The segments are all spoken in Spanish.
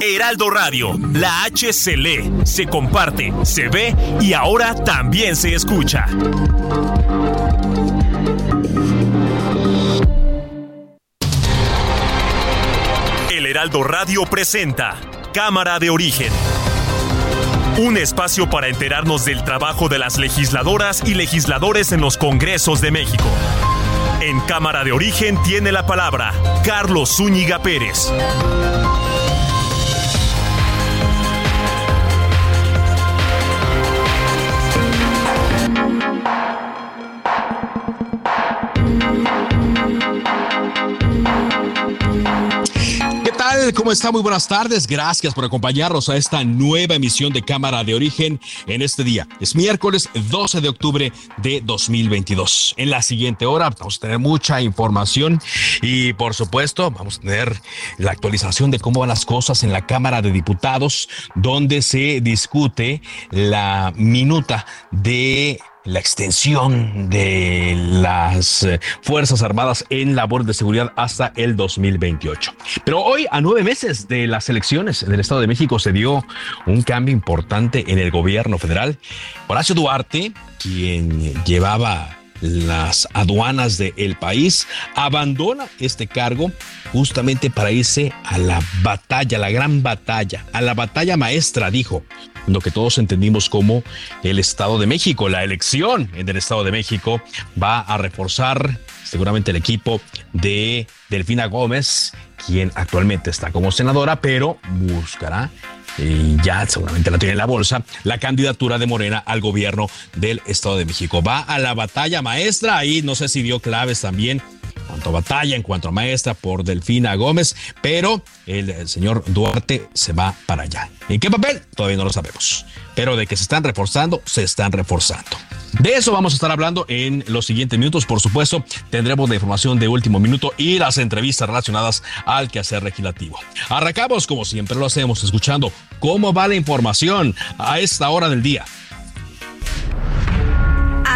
Heraldo Radio, la H se lee, se comparte, se ve y ahora también se escucha. El Heraldo Radio presenta Cámara de Origen. Un espacio para enterarnos del trabajo de las legisladoras y legisladores en los Congresos de México. En Cámara de Origen tiene la palabra Carlos Zúñiga Pérez. ¿Cómo está? Muy buenas tardes. Gracias por acompañarnos a esta nueva emisión de Cámara de Origen en este día. Es miércoles 12 de octubre de 2022. En la siguiente hora vamos a tener mucha información y por supuesto vamos a tener la actualización de cómo van las cosas en la Cámara de Diputados, donde se discute la minuta de la extensión de las eh, Fuerzas Armadas en labor de seguridad hasta el 2028. Pero hoy, a nueve meses de las elecciones del Estado de México, se dio un cambio importante en el gobierno federal. Horacio Duarte, quien llevaba las aduanas del país, abandona este cargo justamente para irse a la batalla, la gran batalla, a la batalla maestra, dijo, lo que todos entendimos como el Estado de México. La elección en el Estado de México va a reforzar seguramente el equipo de Delfina Gómez, quien actualmente está como senadora, pero buscará y ya seguramente la tiene en la bolsa, la candidatura de Morena al gobierno del Estado de México. Va a la batalla maestra, ahí no sé si dio claves también cuanto a batalla, en cuanto a maestra por Delfina Gómez, pero el, el señor Duarte se va para allá. ¿En qué papel? Todavía no lo sabemos, pero de que se están reforzando, se están reforzando. De eso vamos a estar hablando en los siguientes minutos. Por supuesto, tendremos la información de último minuto y las entrevistas relacionadas al quehacer legislativo. Arrancamos, como siempre lo hacemos, escuchando cómo va la información a esta hora del día.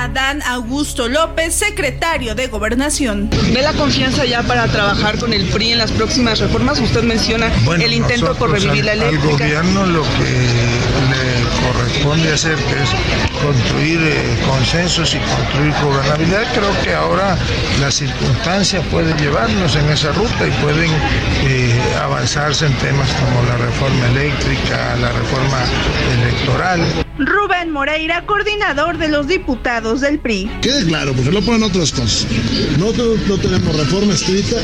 Adán Augusto López, secretario de Gobernación. ¿Ve la confianza ya para trabajar con el PRI en las próximas reformas? Usted menciona Bueno, el intento por revivir la al, al eléctrica. gobierno lo que le corresponde hacer, que es construir eh, consensos y construir gobernabilidad, creo que ahora las circunstancias pueden llevarnos en esa ruta y pueden eh, avanzarse en temas como la reforma eléctrica, la reforma electoral. Rubén Moreira, coordinador de los diputados del PRI. Quede claro, porque no ponen otras cosas. Nosotros no tenemos reforma escrita,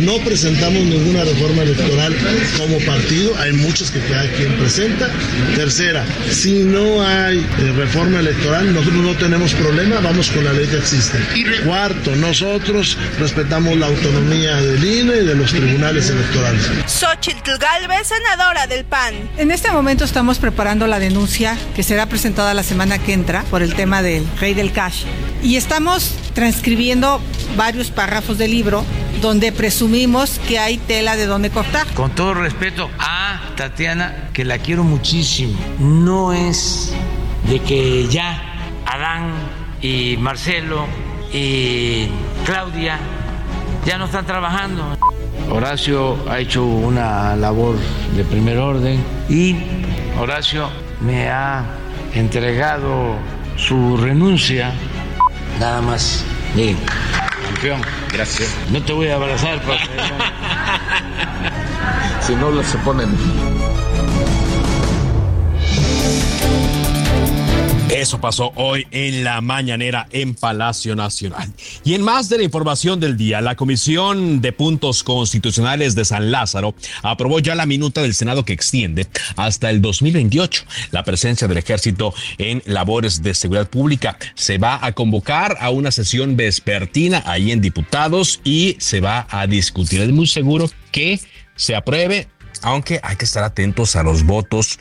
no presentamos ninguna reforma electoral como partido, hay muchas que cada quien presenta. Tercera, si no hay eh, reforma electoral, nosotros no tenemos problema, vamos con la ley que existe. Cuarto, nosotros respetamos la autonomía del INE y de los tribunales electorales. Xochitl Galvez, senadora del PAN. En este momento estamos preparando la denuncia que será presentada la semana que entra por el tema del rey del cash. Y estamos transcribiendo varios párrafos del libro donde presumimos que hay tela de donde cortar. Con todo respeto a Tatiana, que la quiero muchísimo, no es de que ya Adán y Marcelo y Claudia ya no están trabajando. Horacio ha hecho una labor de primer orden y Horacio me ha entregado su renuncia. Nada más, miren, campeón, gracias. No te voy a abrazar porque Si no, se ponen. Eso pasó hoy en la mañanera en Palacio Nacional. Y en más de la información del día, la Comisión de Puntos Constitucionales de San Lázaro aprobó ya la minuta del Senado que extiende hasta el 2028 la presencia del ejército en labores de seguridad pública. Se va a convocar a una sesión vespertina ahí en diputados y se va a discutir. Es muy seguro que se apruebe aunque hay que estar atentos a los votos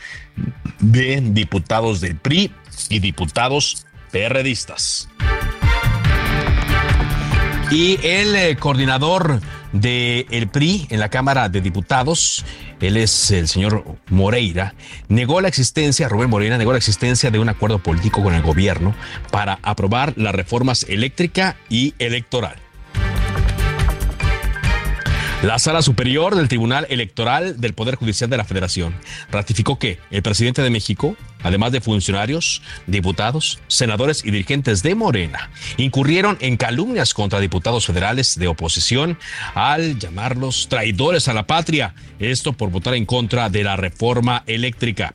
de diputados del PRI y diputados perredistas. Y el eh, coordinador del el PRI en la Cámara de Diputados, él es el señor Moreira, negó la existencia, Rubén Moreira negó la existencia de un acuerdo político con el gobierno para aprobar las reformas eléctrica y electoral. La Sala Superior del Tribunal Electoral del Poder Judicial de la Federación ratificó que el presidente de México, además de funcionarios, diputados, senadores y dirigentes de Morena, incurrieron en calumnias contra diputados federales de oposición al llamarlos traidores a la patria, esto por votar en contra de la reforma eléctrica.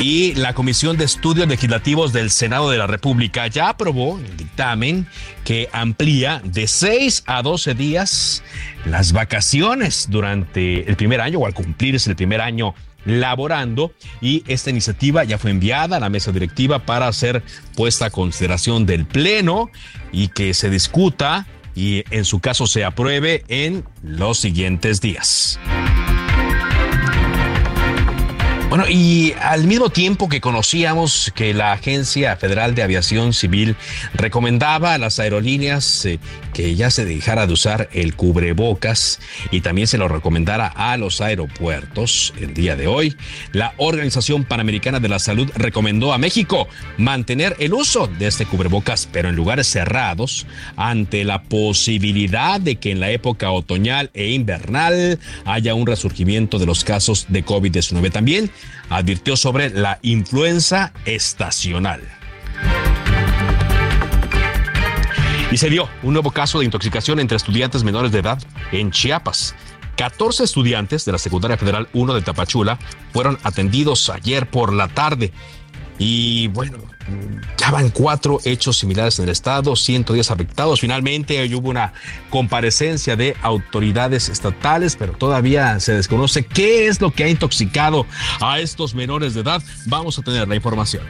Y la Comisión de Estudios Legislativos del Senado de la República ya aprobó el dictamen que amplía de 6 a 12 días las vacaciones durante el primer año o al cumplirse el primer año laborando y esta iniciativa ya fue enviada a la mesa directiva para ser puesta a consideración del Pleno y que se discuta y en su caso se apruebe en los siguientes días. Bueno, y al mismo tiempo que conocíamos que la Agencia Federal de Aviación Civil recomendaba a las aerolíneas eh, que ya se dejara de usar el cubrebocas y también se lo recomendara a los aeropuertos el día de hoy, la Organización Panamericana de la Salud recomendó a México mantener el uso de este cubrebocas, pero en lugares cerrados, ante la posibilidad de que en la época otoñal e invernal haya un resurgimiento de los casos de COVID-19. También advirtió sobre la influenza estacional. Y se dio un nuevo caso de intoxicación entre estudiantes menores de edad en Chiapas. 14 estudiantes de la Secundaria Federal 1 de Tapachula fueron atendidos ayer por la tarde. Y bueno, ya van cuatro hechos similares en el estado, 110 afectados. Finalmente hoy hubo una comparecencia de autoridades estatales, pero todavía se desconoce qué es lo que ha intoxicado a estos menores de edad. Vamos a tener la información.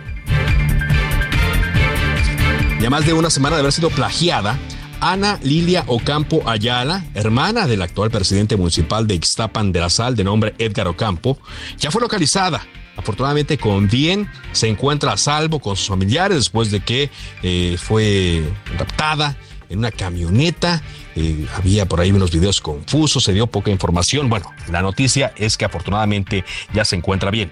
Ya más de una semana de haber sido plagiada, Ana Lilia Ocampo Ayala, hermana del actual presidente municipal de Ixtapan de la Sal, de nombre Edgar Ocampo, ya fue localizada Afortunadamente con bien se encuentra a salvo con sus familiares después de que eh, fue raptada en una camioneta. Eh, había por ahí unos videos confusos, se dio poca información. Bueno, la noticia es que afortunadamente ya se encuentra bien.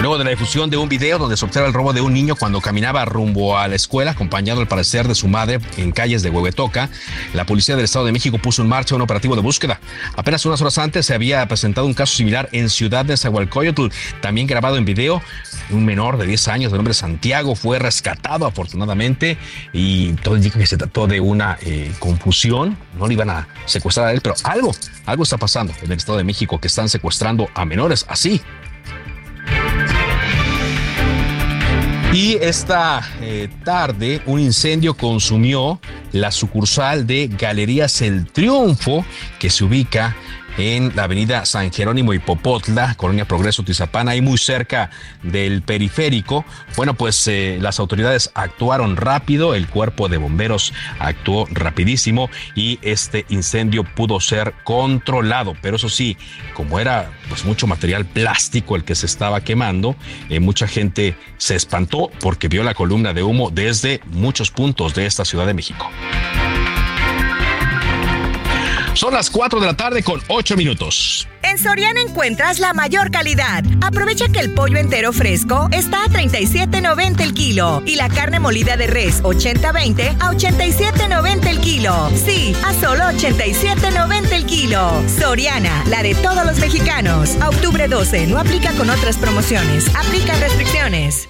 Luego de la difusión de un video donde se observa el robo de un niño cuando caminaba rumbo a la escuela, acompañado al parecer de su madre en calles de Huehuetoca, la policía del Estado de México puso en marcha un operativo de búsqueda. Apenas unas horas antes se había presentado un caso similar en Ciudad de Zahualcoyotl, también grabado en video. Un menor de 10 años, de nombre Santiago, fue rescatado afortunadamente y todo indica que se trató de una eh, confusión. No le iban a secuestrar a él, pero algo, algo está pasando en el Estado de México que están secuestrando a menores así Y esta eh, tarde un incendio consumió la sucursal de Galerías El Triunfo, que se ubica en la avenida San Jerónimo y Popotla, Colonia Progreso, Tizapana, y muy cerca del periférico. Bueno, pues eh, las autoridades actuaron rápido, el cuerpo de bomberos actuó rapidísimo y este incendio pudo ser controlado. Pero eso sí, como era pues mucho material plástico el que se estaba quemando, eh, mucha gente se espantó porque vio la columna de humo desde muchos puntos de esta Ciudad de México. Son las 4 de la tarde con 8 minutos. En Soriana encuentras la mayor calidad. Aprovecha que el pollo entero fresco está a 37.90 el kilo y la carne molida de res 80-20 a 87.90 el kilo. Sí, a solo 87.90 el kilo. Soriana, la de todos los mexicanos. A octubre 12 no aplica con otras promociones. Aplica restricciones.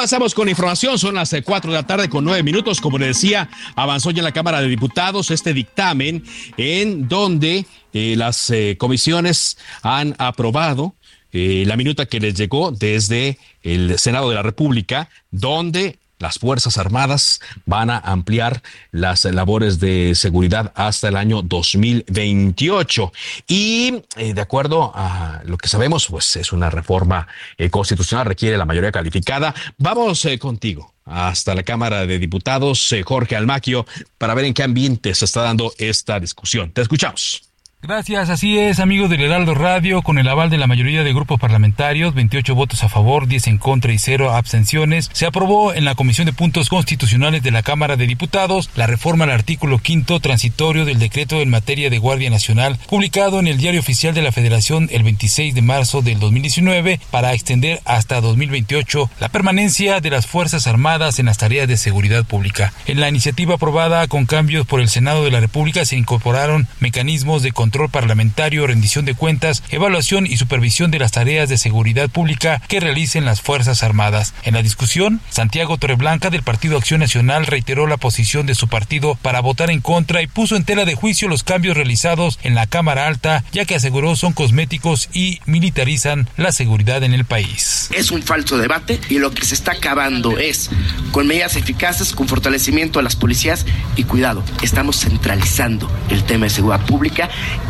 Avanzamos con información, son las 4 de la tarde con 9 minutos. Como le decía, avanzó ya la Cámara de Diputados este dictamen en donde eh, las eh, comisiones han aprobado eh, la minuta que les llegó desde el Senado de la República, donde las Fuerzas Armadas van a ampliar las labores de seguridad hasta el año 2028. Y eh, de acuerdo a lo que sabemos, pues es una reforma eh, constitucional, requiere la mayoría calificada. Vamos eh, contigo hasta la Cámara de Diputados, Jorge Almaquio, para ver en qué ambiente se está dando esta discusión. Te escuchamos. Gracias, así es, amigos del Heraldo Radio, con el aval de la mayoría de grupos parlamentarios, 28 votos a favor, 10 en contra y 0 abstenciones, se aprobó en la Comisión de Puntos Constitucionales de la Cámara de Diputados la reforma al artículo quinto transitorio del decreto en materia de Guardia Nacional, publicado en el Diario Oficial de la Federación el 26 de marzo del 2019, para extender hasta 2028 la permanencia de las Fuerzas Armadas en las tareas de seguridad pública. En la iniciativa aprobada con cambios por el Senado de la República se incorporaron mecanismos de control parlamentario, rendición de cuentas, evaluación y supervisión de las tareas de seguridad pública que realicen las Fuerzas Armadas. En la discusión, Santiago Torreblanca del Partido Acción Nacional reiteró la posición de su partido para votar en contra y puso en tela de juicio los cambios realizados en la Cámara Alta, ya que aseguró son cosméticos y militarizan la seguridad en el país. Es un falso debate y lo que se está acabando es con medidas eficaces, con fortalecimiento a las policías y cuidado, estamos centralizando el tema de seguridad pública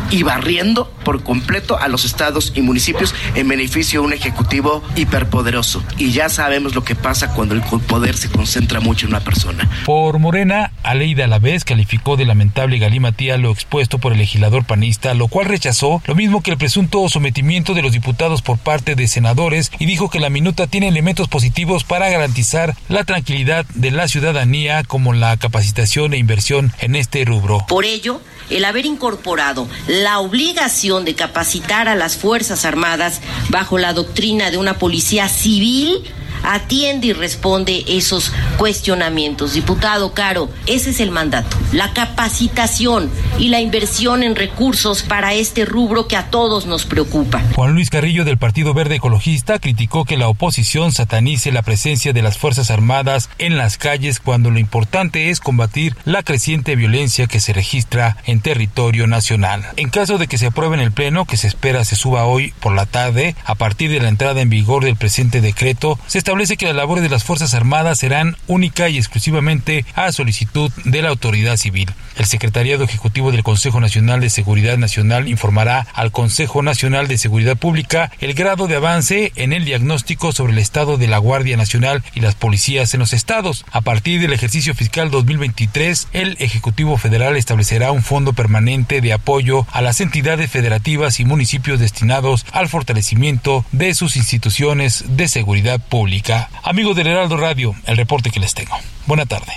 y barriendo por completo a los estados y municipios en beneficio de un ejecutivo hiperpoderoso. Y ya sabemos lo que pasa cuando el poder se concentra mucho en una persona. Por Morena, Aleida Alavés calificó de lamentable galimatía lo expuesto por el legislador panista, lo cual rechazó lo mismo que el presunto sometimiento de los diputados por parte de senadores y dijo que la minuta tiene elementos positivos para garantizar la tranquilidad de la ciudadanía como la capacitación e inversión en este rubro. Por ello, el haber incorporado la obligación de capacitar a las Fuerzas Armadas bajo la doctrina de una policía civil atiende y responde esos cuestionamientos. Diputado Caro, ese es el mandato, la capacitación y la inversión en recursos para este rubro que a todos nos preocupa. Juan Luis Carrillo del Partido Verde Ecologista criticó que la oposición satanice la presencia de las Fuerzas Armadas en las calles cuando lo importante es combatir la creciente violencia que se registra en territorio nacional. En caso de que se apruebe en el Pleno, que se espera se suba hoy por la tarde, a partir de la entrada en vigor del presente decreto, se está establece que las labores de las Fuerzas Armadas serán única y exclusivamente a solicitud de la autoridad civil. El Secretariado Ejecutivo del Consejo Nacional de Seguridad Nacional informará al Consejo Nacional de Seguridad Pública el grado de avance en el diagnóstico sobre el estado de la Guardia Nacional y las policías en los estados. A partir del ejercicio fiscal 2023, el Ejecutivo Federal establecerá un fondo permanente de apoyo a las entidades federativas y municipios destinados al fortalecimiento de sus instituciones de seguridad pública. Amigos del Heraldo Radio, el reporte que les tengo. Buena tarde.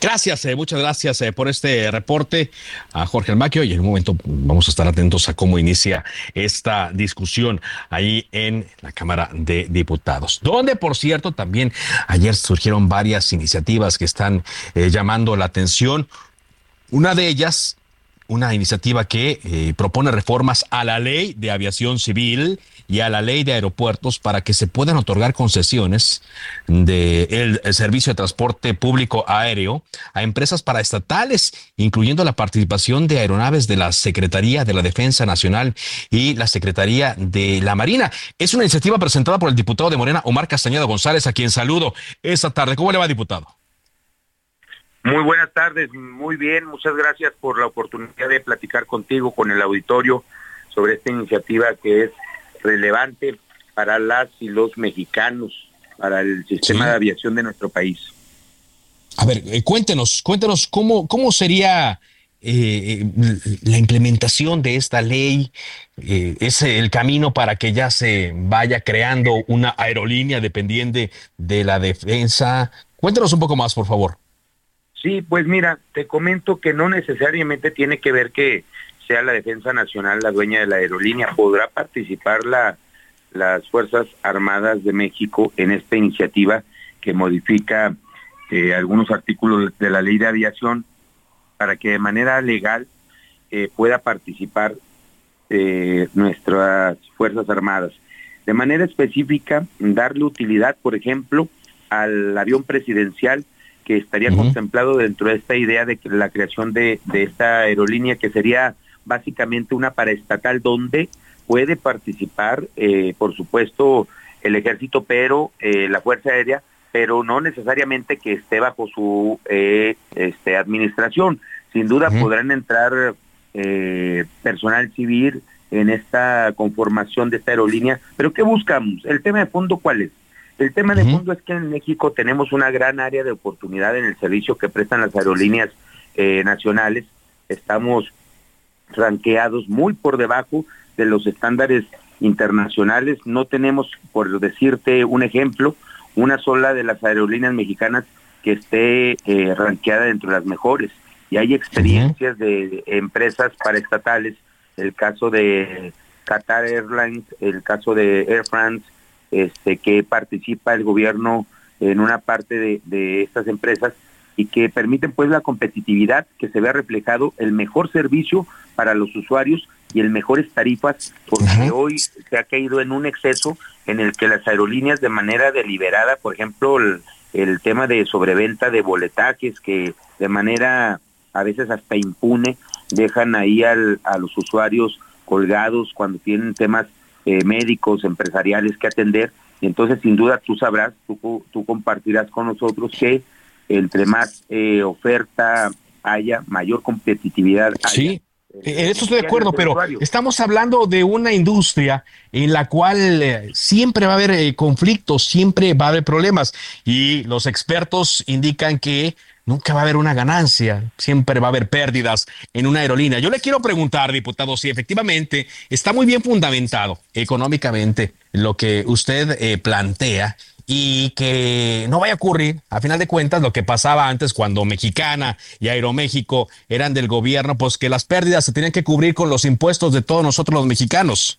Gracias, eh, muchas gracias eh, por este reporte a Jorge Almaquio y en un momento vamos a estar atentos a cómo inicia esta discusión ahí en la Cámara de Diputados, donde por cierto también ayer surgieron varias iniciativas que están eh, llamando la atención. Una de ellas, una iniciativa que propone reformas a la ley de aviación civil y a la ley de aeropuertos para que se puedan otorgar concesiones del servicio de transporte público aéreo a empresas paraestatales, incluyendo la participación de aeronaves de la Secretaría de la Defensa Nacional y la Secretaría de la Marina. Es una iniciativa presentada por el diputado de Morena, Omar Castañeda González, a quien saludo esta tarde. ¿Cómo le va, diputado? Muy buenas tardes, muy bien, muchas gracias por la oportunidad de platicar contigo, con el auditorio, sobre esta iniciativa que es relevante para las y los mexicanos, para el sistema de aviación de nuestro país. A ver, eh, cuéntenos, cuéntenos cómo, cómo sería eh, la implementación de esta ley, eh, es el camino para que ya se vaya creando una aerolínea dependiente de la defensa. Cuéntenos un poco más, por favor. Sí, pues mira, te comento que no necesariamente tiene que ver que sea la Defensa Nacional la dueña de la aerolínea. Podrá participar la, las Fuerzas Armadas de México en esta iniciativa que modifica eh, algunos artículos de la ley de aviación para que de manera legal eh, pueda participar eh, nuestras Fuerzas Armadas. de manera específica darle utilidad, por ejemplo, al avión presidencial que estaría contemplado dentro de esta idea de la creación de, esta aerolínea que sería básicamente una paraestatal donde puede participar, eh, por supuesto, el ejército, pero eh, la Fuerza Aérea, pero no necesariamente que esté bajo su eh, este, administración. Sin duda podrán entrar personal civil en esta conformación de esta aerolínea, pero ¿qué buscamos? El tema de fondo, ¿cuál es? El tema de fondo es que en México tenemos una gran área de oportunidad en el servicio que prestan las aerolíneas eh, nacionales. Estamos ranqueados muy por debajo de los estándares internacionales. No tenemos, por decirte un ejemplo, una sola de las aerolíneas mexicanas que esté eh, ranqueada dentro de las mejores. Y hay experiencias de empresas paraestatales, el caso de Qatar Airlines, el caso de Air France, este, que participa el gobierno en una parte de, estas empresas y que permiten pues la competitividad, que se vea reflejado el mejor servicio para los usuarios y el mejores tarifas, porque hoy se ha caído en un exceso en el que las aerolíneas de manera deliberada, por ejemplo, el, tema de sobreventa de boletajes, que de manera a veces hasta impune dejan ahí al, a los usuarios colgados cuando tienen temas eh, médicos, empresariales que atender. Y entonces, sin duda, tú sabrás, tú, tú compartirás con nosotros que entre más eh, oferta haya, mayor competitividad Sí. En eso estoy de acuerdo, pero estamos hablando de una industria en la cual eh, siempre va a haber conflictos, siempre va a haber problemas y los expertos indican que nunca va a haber una ganancia, siempre va a haber pérdidas en una aerolínea. Yo le quiero preguntar, diputado, si efectivamente está muy bien fundamentado económicamente lo que usted eh, plantea y que no vaya a ocurrir, a final de cuentas, lo que pasaba antes cuando Mexicana y Aeroméxico eran del gobierno, pues que las pérdidas se tenían que cubrir con los impuestos de todos nosotros los mexicanos.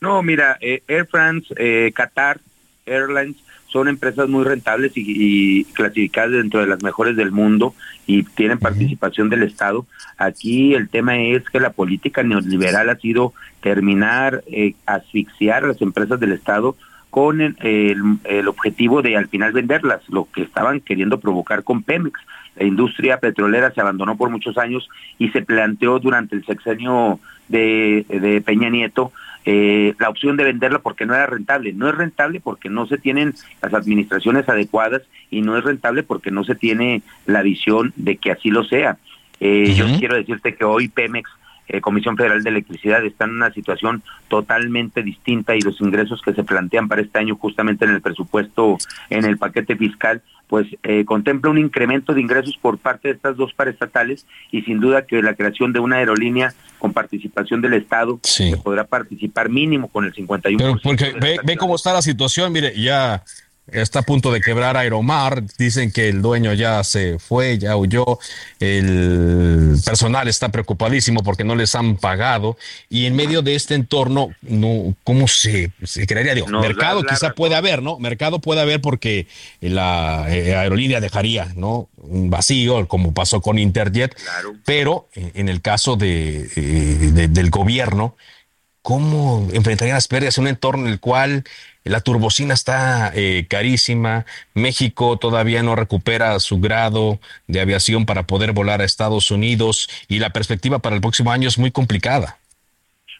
No, mira, eh, Air France, eh, Qatar Airlines, son empresas muy rentables y, clasificadas dentro de las mejores del mundo y tienen participación del Estado. Aquí el tema es que la política neoliberal ha sido terminar, eh, asfixiar las empresas del Estado con el, el, objetivo de al final venderlas, lo que estaban queriendo provocar con Pemex. La industria petrolera se abandonó por muchos años y se planteó durante el sexenio de, de Peña Nieto eh, la opción de venderla porque no era rentable. No es rentable porque no se tienen las administraciones adecuadas y no es rentable porque no se tiene la visión de que así lo sea. Eh, yo quiero decirte que hoy Pemex, eh, Comisión Federal de Electricidad, está en una situación totalmente distinta y los ingresos que se plantean para este año justamente en el presupuesto, en el paquete fiscal, pues eh, contempla un incremento de ingresos por parte de estas dos paraestatales y sin duda que la creación de una aerolínea con participación del Estado que podrá participar mínimo con el 51%. Pero porque ve, ve cómo está la situación, mire, ya está a punto de quebrar Aeromar, dicen que el dueño ya se fue, ya huyó, el personal está preocupadísimo porque no les han pagado y en medio de este entorno, no, ¿cómo se, se crearía? Digo, mercado quizá puede haber, ¿no? Mercado puede haber porque la eh, aerolínea dejaría, ¿no? Un vacío, como pasó con Interjet, pero en el caso de, eh, del gobierno, ¿cómo enfrentarían las pérdidas en un entorno en el cual la turbocina está eh, carísima, México todavía no recupera su grado de aviación para poder volar a Estados Unidos y la perspectiva para el próximo año es muy complicada.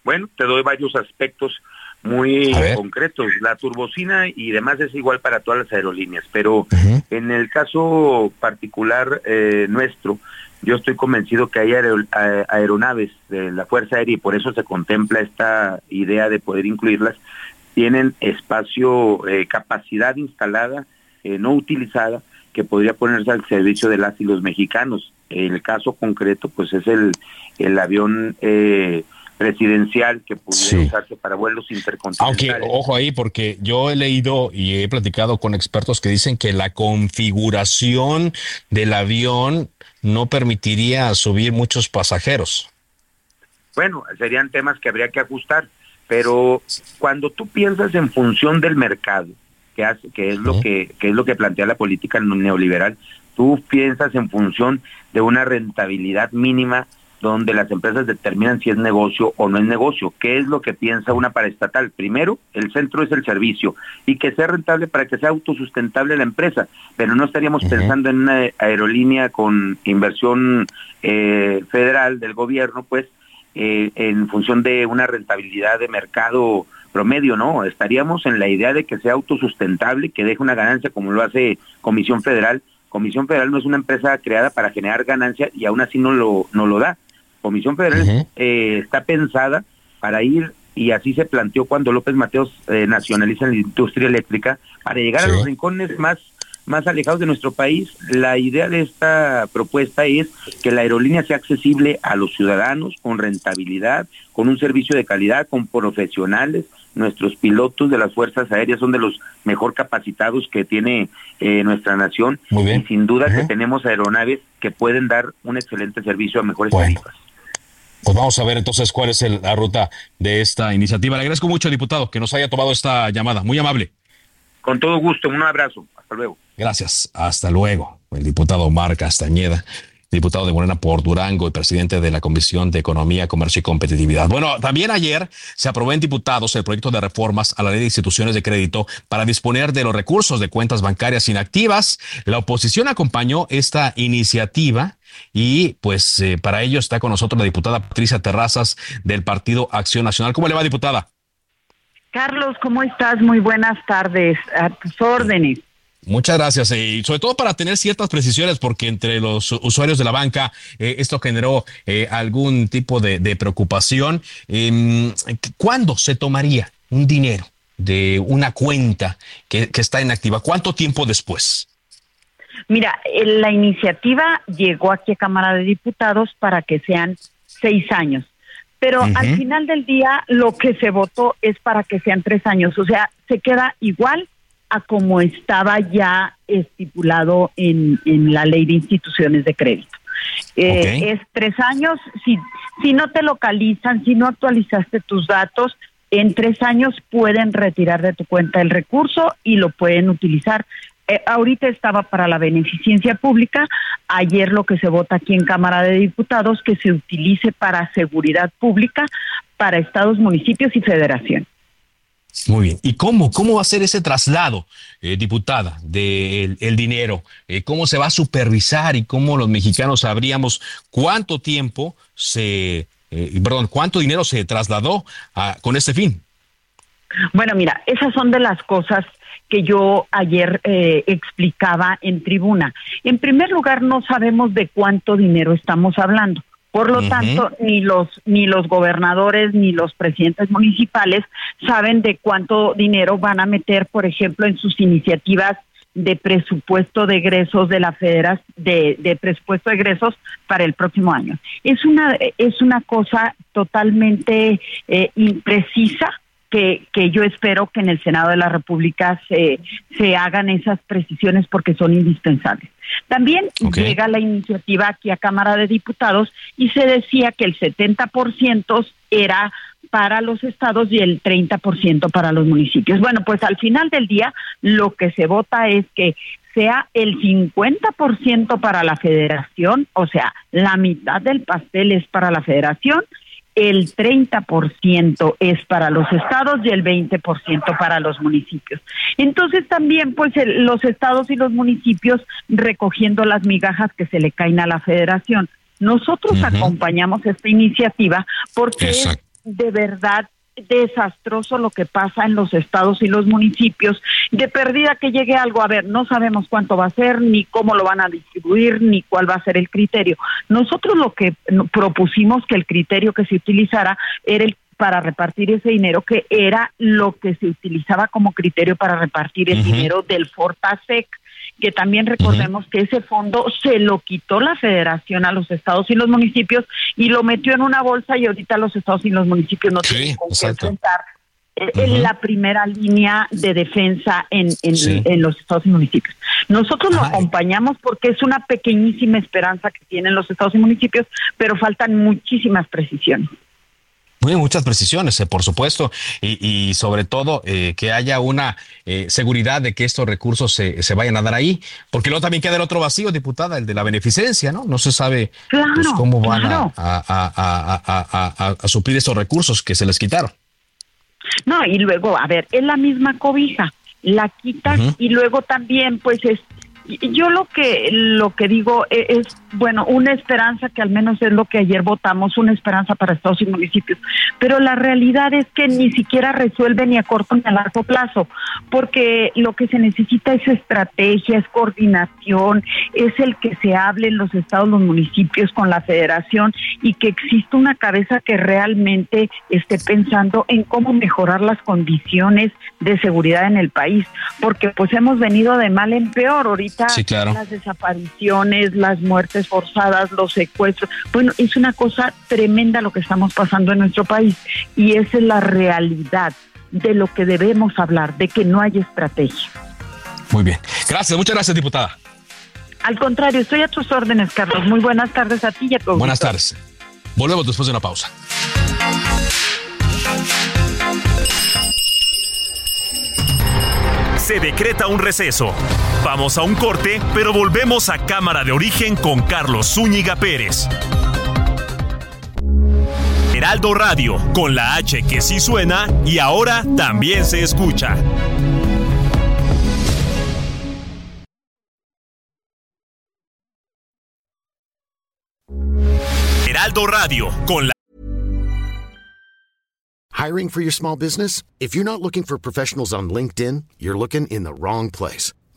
Bueno, te doy varios aspectos muy concretos. La turbocina y demás es igual para todas las aerolíneas, pero en el caso particular eh, nuestro, yo estoy convencido que hay aeronaves de la Fuerza Aérea y por eso se contempla esta idea de poder incluirlas, tienen espacio, eh, capacidad instalada, eh, no utilizada, que podría ponerse al servicio de las y los mexicanos. El caso concreto, pues es el, el avión eh, presidencial que pudiera usarse para vuelos intercontinentales. Aunque, ojo ahí, porque yo he leído y he platicado con expertos que dicen que la configuración del avión no permitiría subir muchos pasajeros. Bueno, serían temas que habría que ajustar pero cuando tú piensas en función del mercado, que, hace, que es lo que, es lo que plantea la política neoliberal, tú piensas en función de una rentabilidad mínima donde las empresas determinan si es negocio o no es negocio. ¿Qué es lo que piensa una paraestatal? Primero, el centro es el servicio y que sea rentable para que sea autosustentable la empresa, pero no estaríamos pensando en una aerolínea con inversión eh, federal del gobierno, pues, eh, en función de una rentabilidad de mercado promedio, no, estaríamos en la idea de que sea autosustentable, que deje una ganancia como lo hace Comisión Federal. Comisión Federal no es una empresa creada para generar ganancia y aún así no lo, no lo da. Comisión Federal eh, está pensada para ir, y así se planteó cuando López Mateos eh, nacionaliza la industria eléctrica, para llegar a los rincones más más alejados de nuestro país. La idea de esta propuesta es que la aerolínea sea accesible a los ciudadanos con rentabilidad, con un servicio de calidad, con profesionales. Nuestros pilotos de las Fuerzas Aéreas son de los mejor capacitados que tiene eh, nuestra nación. Y sin duda que tenemos aeronaves que pueden dar un excelente servicio a mejores tarifas. Pues vamos a ver entonces cuál es la ruta de esta iniciativa. Le agradezco mucho, diputado, que nos haya tomado esta llamada. Muy amable. Con todo gusto, un abrazo. Hasta luego. Gracias. Hasta luego. El diputado Omar Castañeda, diputado de Morena por Durango y presidente de la Comisión de Economía, Comercio y Competitividad. Bueno, también ayer se aprobó en diputados el proyecto de reformas a la ley de instituciones de crédito para disponer de los recursos de cuentas bancarias inactivas. La oposición acompañó esta iniciativa y pues eh, para ello está con nosotros la diputada Patricia Terrazas del Partido Acción Nacional. ¿Cómo le va, diputada? Carlos, ¿cómo estás? Muy buenas tardes. A tus órdenes. Muchas gracias. Y sobre todo para tener ciertas precisiones, porque entre los usuarios de la banca eh, esto generó eh, algún tipo de, preocupación. Em, ¿Cuándo se tomaría un dinero de una cuenta que, que está inactiva? ¿Cuánto tiempo después? Mira, la iniciativa llegó aquí a Cámara de Diputados para que sean seis años, pero al final del día lo que se votó es para que sean tres años, o sea, se queda igual a como estaba ya estipulado en, en la ley de instituciones de crédito. Eh, es tres años, si, si no te localizan, si no actualizaste tus datos, en tres años pueden retirar de tu cuenta el recurso y lo pueden utilizar eh, ahorita estaba para la beneficencia pública, ayer lo que se vota aquí en Cámara de Diputados, que se utilice para seguridad pública para estados, municipios y federación. Muy bien. ¿Y cómo? ¿Cómo va a ser ese traslado, eh, diputada, del el dinero? Eh, ¿Cómo se va a supervisar y cómo los mexicanos sabríamos cuánto tiempo se, perdón, cuánto dinero se trasladó con este fin? Bueno, mira, esas son de las cosas que yo ayer eh, explicaba en tribuna. En primer lugar, no sabemos de cuánto dinero estamos hablando. Por lo tanto, ni los ni los gobernadores ni los presidentes municipales saben de cuánto dinero van a meter, por ejemplo, en sus iniciativas de presupuesto de egresos de la federación de, de, presupuesto de egresos para el próximo año. Es una es una cosa totalmente eh, imprecisa que, que yo espero que en el Senado de la República se, se hagan esas precisiones porque son indispensables. También llega la iniciativa aquí a Cámara de Diputados y se decía que el 70% era para los estados y el 30% para los municipios. Bueno, pues al final del día lo que se vota es que sea el 50% para la federación, o sea, la mitad del pastel es para la federación el 30% es para los estados y el 20% para los municipios. Entonces también pues los estados y los municipios recogiendo las migajas que se le caen a la federación. Nosotros acompañamos esta iniciativa porque es de verdad desastroso lo que pasa en los estados y los municipios. De perdida que llegue algo, a ver, no sabemos cuánto va a ser, ni cómo lo van a distribuir, ni cuál va a ser el criterio. Nosotros lo que propusimos que el criterio que se utilizara era el para repartir ese dinero, que era lo que se utilizaba como criterio para repartir el dinero del Fortasec que también recordemos que ese fondo se lo quitó la federación a los estados y los municipios y lo metió en una bolsa y ahorita los estados y los municipios no tienen con qué enfrentar eh, en la primera línea de defensa en, en, los estados y municipios. Nosotros lo acompañamos porque es una pequeñísima esperanza que tienen los estados y municipios, pero faltan muchísimas precisiones. Muchas precisiones, eh, por supuesto, y, sobre todo eh, que haya una eh, seguridad de que estos recursos se, se, vayan a dar ahí, porque luego también queda el otro vacío, diputada, el de la beneficencia, ¿no? No se sabe pues, cómo van a, a, a, suplir esos recursos que se les quitaron. No, y luego, a ver, es la misma cobija, la quitas y luego también, pues, es yo lo que lo que digo e, es, bueno, una esperanza que al menos es lo que ayer votamos, una esperanza para estados y municipios, pero la realidad es que ni siquiera resuelve ni a corto ni a largo plazo, porque lo que se necesita es estrategia, es coordinación, es el que se hable en los estados, los municipios con la federación y que exista una cabeza que realmente esté pensando en cómo mejorar las condiciones de seguridad en el país, porque pues hemos venido de mal en peor ahorita las desapariciones, las muertes forzadas, los secuestros. Bueno, es una cosa tremenda lo que estamos pasando en nuestro país y esa es la realidad de lo que debemos hablar, de que no hay estrategia. Muy bien. Gracias, muchas gracias, diputada. Al contrario, estoy a tus órdenes, Carlos. Muy buenas tardes a ti y a todos. Buenas tardes. Volvemos después de una pausa. Se decreta un receso. Vamos a un corte, pero volvemos a Cámara de Origen con Carlos Zúñiga Pérez. Heraldo Radio, con la H que sí suena y ahora también se escucha. Heraldo Radio, con la Hiring for your small business? If you're not looking for professionals on LinkedIn, you're looking in the wrong place.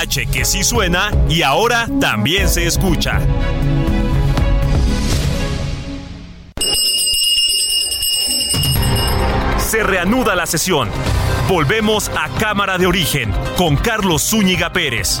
H que sí suena y ahora también se escucha. Se reanuda la sesión. Volvemos a Cámara de Origen con Carlos Zúñiga Pérez.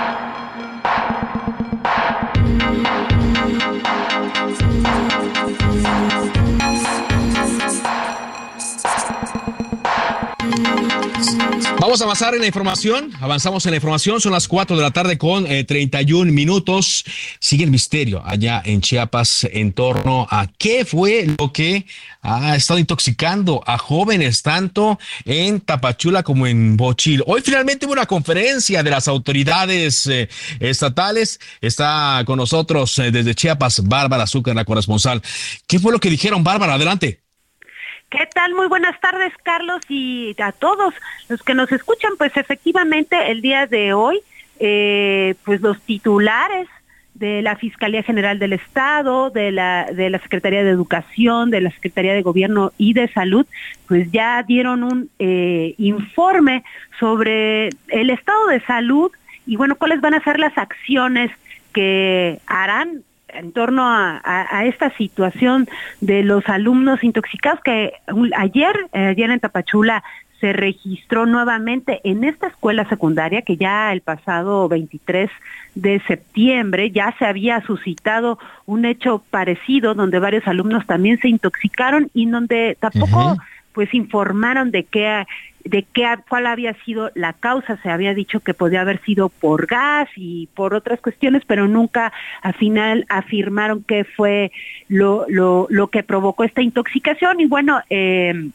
Vamos a avanzar en la información. Avanzamos en la información. Son las 4 de la tarde con 31 eh, minutos. Sigue el misterio allá en Chiapas en torno a qué fue lo que ha estado intoxicando a jóvenes tanto en Tapachula como en Bochil. Hoy finalmente hubo una conferencia de las autoridades eh, estatales. Está con nosotros eh, desde Chiapas Bárbara Azúcar, la corresponsal. ¿Qué fue lo que dijeron, Bárbara? Adelante. ¿Qué tal? Muy buenas tardes, Carlos, y a todos los que nos escuchan. Pues efectivamente, el día de hoy, eh, pues los titulares de la Fiscalía General del Estado, de la, de la Secretaría de Educación, de la Secretaría de Gobierno y de Salud, pues ya dieron un eh, informe sobre el estado de salud y bueno, cuáles van a ser las acciones que harán en torno a, esta situación de los alumnos intoxicados que ayer, ayer en Tapachula se registró nuevamente en esta escuela secundaria que ya el pasado 23 de septiembre ya se había suscitado un hecho parecido donde varios alumnos también se intoxicaron y donde tampoco pues informaron de qué de qué, cuál había sido la causa. Se había dicho que podía haber sido por gas y por otras cuestiones, pero nunca al final afirmaron que fue lo, lo, lo que provocó esta intoxicación. Y bueno, eh,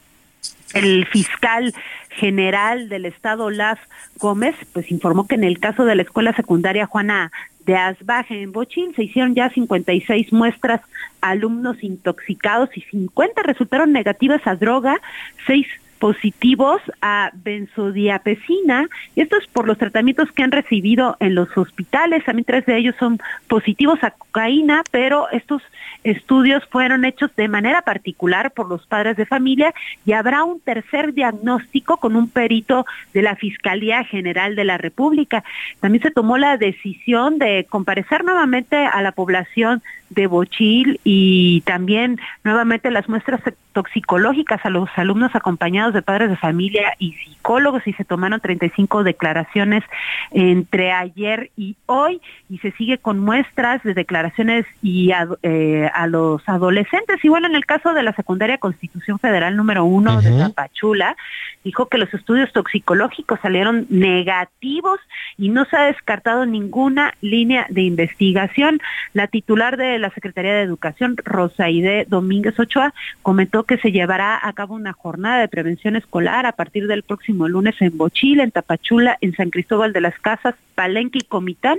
el fiscal general del estado, Laz Gómez, pues informó que en el caso de la escuela secundaria Juana de Asbaje en Bochín se hicieron ya 56 muestras a alumnos intoxicados y 50 resultaron negativas a droga, 6 positivos a benzodiapesina. Esto es por los tratamientos que han recibido en los hospitales. También tres de ellos son positivos a cocaína, pero estos estudios fueron hechos de manera particular por los padres de familia y habrá un tercer diagnóstico con un perito de la Fiscalía General de la República. También se tomó la decisión de comparecer nuevamente a la población de Bochil y también nuevamente las muestras toxicológicas a los alumnos acompañados de padres de familia y psicólogos y se tomaron 35 declaraciones entre ayer y hoy y se sigue con muestras de declaraciones y a, eh, a los adolescentes. Y bueno, en el caso de la secundaria Constitución Federal número uno de Tapachula, dijo que los estudios toxicológicos salieron negativos y no se ha descartado ninguna línea de investigación. La titular de la Secretaría de Educación, Rosaide Domínguez Ochoa, comentó que se llevará a cabo una jornada de prevención escolar a partir del próximo lunes en Bochil, en Tapachula, en San Cristóbal de las Casas, Palenque y Comitán,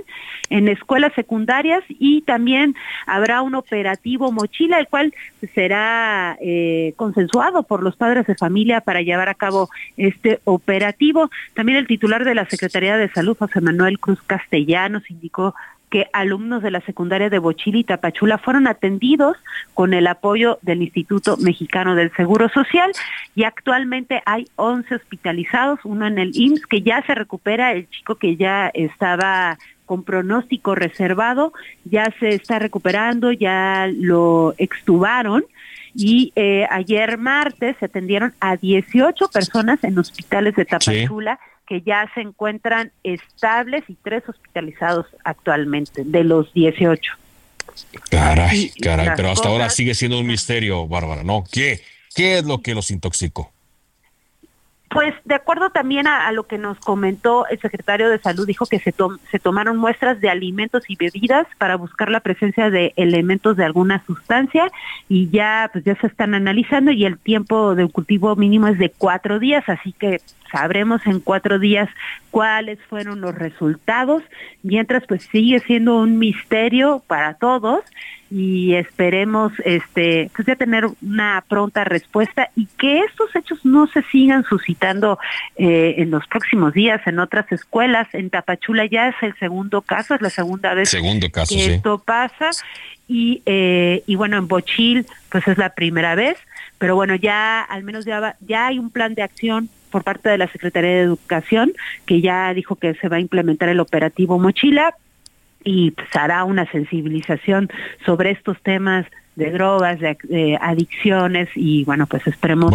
en escuelas secundarias y también habrá un operativo mochila, el cual será eh, consensuado por los padres de familia para llevar a cabo este operativo. También el titular de la Secretaría de Salud, José Manuel Cruz Castellanos, indicó que alumnos de la secundaria de Bochili y Tapachula fueron atendidos con el apoyo del Instituto Mexicano del Seguro Social. Y actualmente hay 11 hospitalizados, uno en el IMSS que ya se recupera, el chico que ya estaba con pronóstico reservado, ya se está recuperando, ya lo extubaron. Y eh, ayer martes se atendieron a 18 personas en hospitales de Tapachula que ya se encuentran estables y tres hospitalizados actualmente, de los 18. Caray, caray, pero hasta ahora sigue siendo un misterio, Bárbara, ¿no? ¿Qué, qué es lo que los intoxicó? Pues de acuerdo también a, lo que nos comentó el secretario de Salud, dijo que se, se tomaron muestras de alimentos y bebidas para buscar la presencia de elementos de alguna sustancia y ya pues ya se están analizando y el tiempo de cultivo mínimo es de cuatro días, así que sabremos en cuatro días cuáles fueron los resultados, mientras pues sigue siendo un misterio para todos y esperemos este pues ya tener una pronta respuesta y que estos hechos no se sigan suscitando eh, en los próximos días en otras escuelas. En Tapachula ya es el segundo caso es la segunda vez segundo caso, que esto pasa. Y eh, y bueno en Bochil pues es la primera vez. Pero bueno ya al menos ya ya hay un plan de acción por parte de la Secretaría de Educación, que ya dijo que se va a implementar el operativo Mochila y pues, hará una sensibilización sobre estos temas de drogas, de, adicciones y bueno, pues esperemos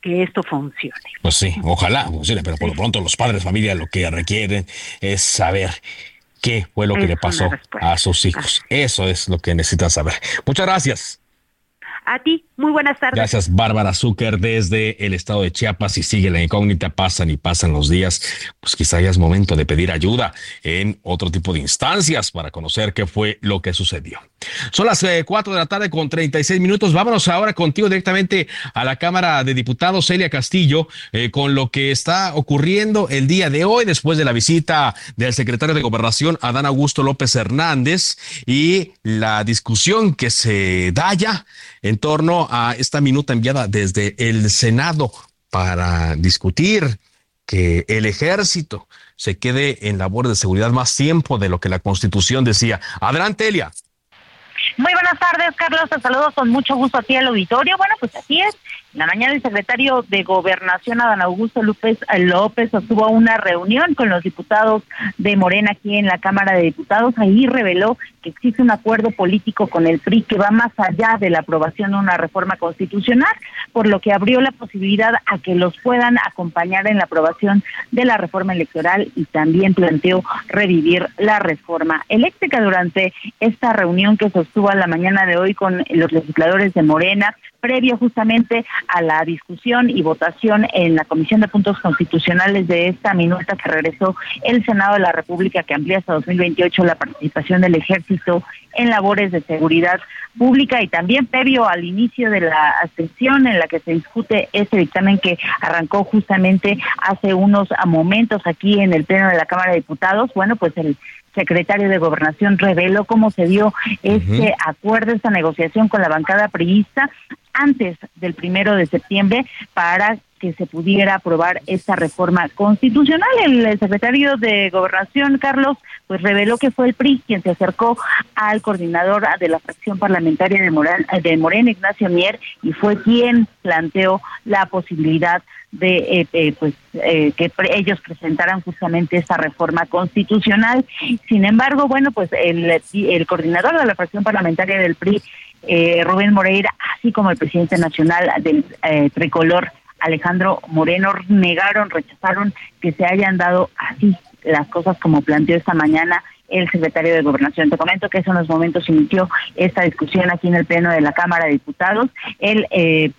que esto funcione. Pues sí, ojalá funcione, pero por lo pronto los padres de familia lo que requieren es saber qué fue lo que le pasó a sus hijos. Eso es lo que necesitan saber. Muchas gracias. A ti, muy buenas tardes. Gracias, Bárbara Zucker, desde el estado de Chiapas. Y sigue la incógnita, pasan y pasan los días. Pues quizá ya es momento de pedir ayuda en otro tipo de instancias para conocer qué fue lo que sucedió. Son las eh, cuatro de la tarde con 36 minutos. Vámonos ahora contigo directamente a la Cámara de Diputados, Celia Castillo, eh, con lo que está ocurriendo el día de hoy después de la visita del secretario de Gobernación, Adán Augusto López Hernández, y la discusión que se da ya en torno a esta minuta enviada desde el Senado para discutir que el ejército se quede en labor de seguridad más tiempo de lo que la Constitución decía. Adelante, Elia. Muy buenas tardes, Carlos. Te saludo con mucho gusto a ti al auditorio. Bueno, pues así es. En la mañana el secretario de Gobernación, Adán Augusto López López, sostuvo una reunión con los diputados de Morena aquí en la Cámara de Diputados. Ahí reveló que existe un acuerdo político con el PRI que va más allá de la aprobación de una reforma constitucional, por lo que abrió la posibilidad a que los puedan acompañar en la aprobación de la reforma electoral y también planteó revivir la reforma eléctrica durante esta reunión que sostuvo a la mañana de hoy con los legisladores de Morena, previo justamente a la discusión y votación en la Comisión de Puntos Constitucionales de esta minuta que regresó el Senado de la República que amplía hasta 2028 la participación del ejército en labores de seguridad pública y también previo al inicio de la sesión en la que se discute este dictamen que arrancó justamente hace unos momentos aquí en el Pleno de la Cámara de Diputados. Bueno, pues el secretario de Gobernación reveló cómo se dio este acuerdo, esta negociación con la bancada priista antes del primero de septiembre para que se pudiera aprobar esta reforma constitucional. El secretario de Gobernación, Carlos, pues reveló que fue el PRI quien se acercó al coordinador de la fracción parlamentaria de, Morán, de Morena, Ignacio Mier, y fue quien planteó la posibilidad de eh, eh, pues eh, que ellos presentaran justamente esta reforma constitucional. Sin embargo, bueno, pues el, el coordinador de la fracción parlamentaria del PRI, Rubén Moreira, así como el presidente nacional del tricolor, Alejandro Moreno, negaron, rechazaron que se hayan dado así las cosas como planteó esta mañana el secretario de Gobernación. Te comento que hace unos momentos inició esta discusión aquí en el Pleno de la Cámara de Diputados. Él eh,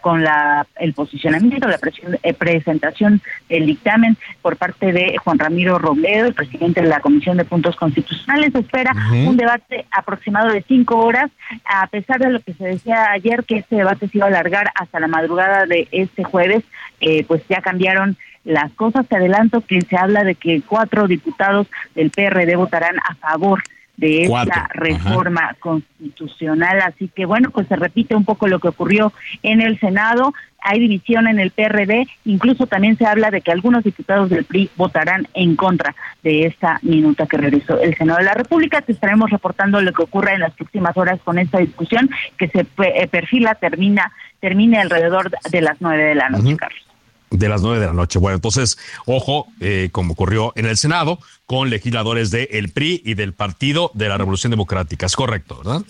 con la, el posicionamiento, la eh, presentación del dictamen por parte de Juan Ramiro Robledo, el presidente de la Comisión de Puntos Constitucionales. Espera un debate aproximado de cinco horas, a pesar de lo que se decía ayer, que este debate se iba a alargar hasta la madrugada de este jueves, eh, pues ya cambiaron las cosas. Te adelanto que se habla de que cuatro diputados del PRD votarán a favor de esta reforma constitucional. Así que bueno, pues se repite un poco lo que ocurrió en el Senado. Hay división en el PRD, incluso también se habla de que algunos diputados del PRI votarán en contra de esta minuta que realizó el Senado de la República. Te estaremos reportando lo que ocurra en las próximas horas con esta discusión que se eh, perfila, termina, termine alrededor de las nueve de la noche, Carlos de las nueve de la noche. Bueno, entonces, ojo, eh, como ocurrió en el Senado, con legisladores del PRI y del Partido de la Revolución Democrática. Es correcto, ¿verdad?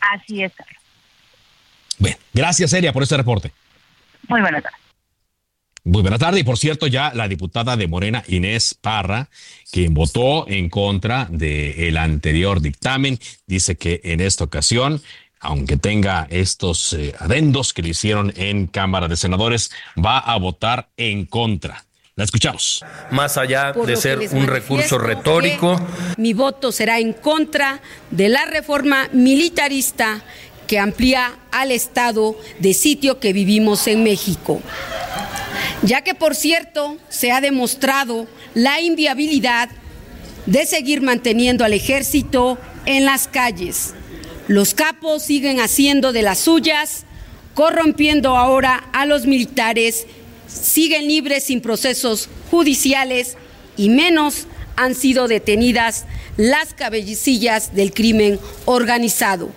Así es. Bien, gracias, Eria, por este reporte. Muy buena tarde. Muy buena tarde. Y por cierto, ya la diputada de Morena, Inés Parra, quien votó en contra del anterior dictamen, dice que en esta ocasión aunque tenga estos eh, adendos que le hicieron en Cámara de Senadores, va a votar en contra. La escuchamos. Más allá de ser un recurso retórico. Mi voto será en contra de la reforma militarista que amplía al estado de sitio que vivimos en México. Ya que, por cierto, se ha demostrado la inviabilidad de seguir manteniendo al ejército en las calles los capos siguen haciendo de las suyas, corrompiendo ahora a los militares, siguen libres sin procesos judiciales y menos han sido detenidas las cabecillas del crimen organizado.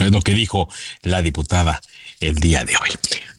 es lo que dijo la diputada el día de hoy.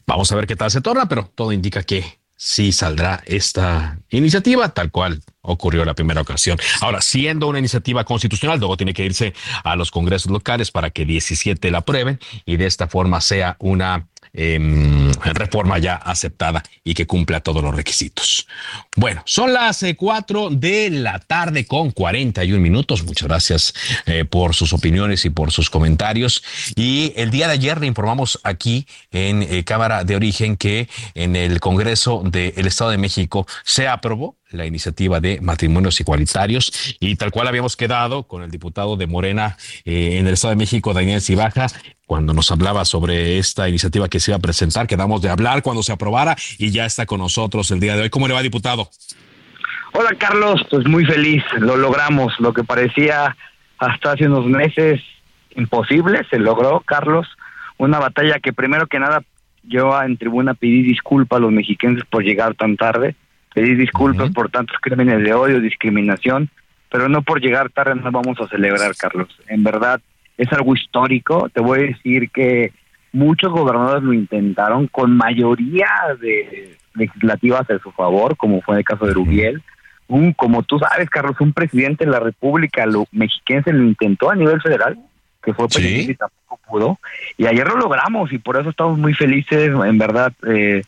Vamos a ver qué tal se torna, pero todo indica que sí saldrá esta iniciativa tal cual ocurrió la primera ocasión. Ahora, siendo una iniciativa constitucional, luego tiene que irse a los congresos locales para que 17 la aprueben y de esta forma sea una Em, reforma ya aceptada y que cumpla todos los requisitos. Bueno, son las eh, cuatro de la tarde con 41 minutos. Muchas gracias eh, por sus opiniones y por sus comentarios. Y el día de ayer le informamos aquí en eh, Cámara de Origen que en el Congreso del Estado de México se aprobó la iniciativa de matrimonios igualitarios. Y tal cual habíamos quedado con el diputado de Morena en el Estado de México, Daniel Cibaja, cuando nos hablaba sobre esta iniciativa que se iba a presentar, quedamos de hablar cuando se aprobara y ya está con nosotros el día de hoy. ¿Cómo le va, diputado? Hola, Carlos, pues muy feliz, lo logramos, lo que parecía hasta hace unos meses imposible, se logró, Carlos, una batalla que primero que nada yo en tribuna pedí disculpas a los mexicanos por llegar tan tarde, pedí disculpas por tantos crímenes de odio, discriminación, pero no por llegar tarde no vamos a celebrar, Carlos. En verdad, es algo histórico. Te voy a decir que muchos gobernadores lo intentaron con mayoría de legislativas a su favor, como fue el caso de Rubiel. Un, como tú sabes, Carlos, un presidente de la República lo, mexiquense lo intentó a nivel federal, que fue presidente y tampoco pudo. Y ayer lo logramos y por eso estamos muy felices, en verdad. Eh,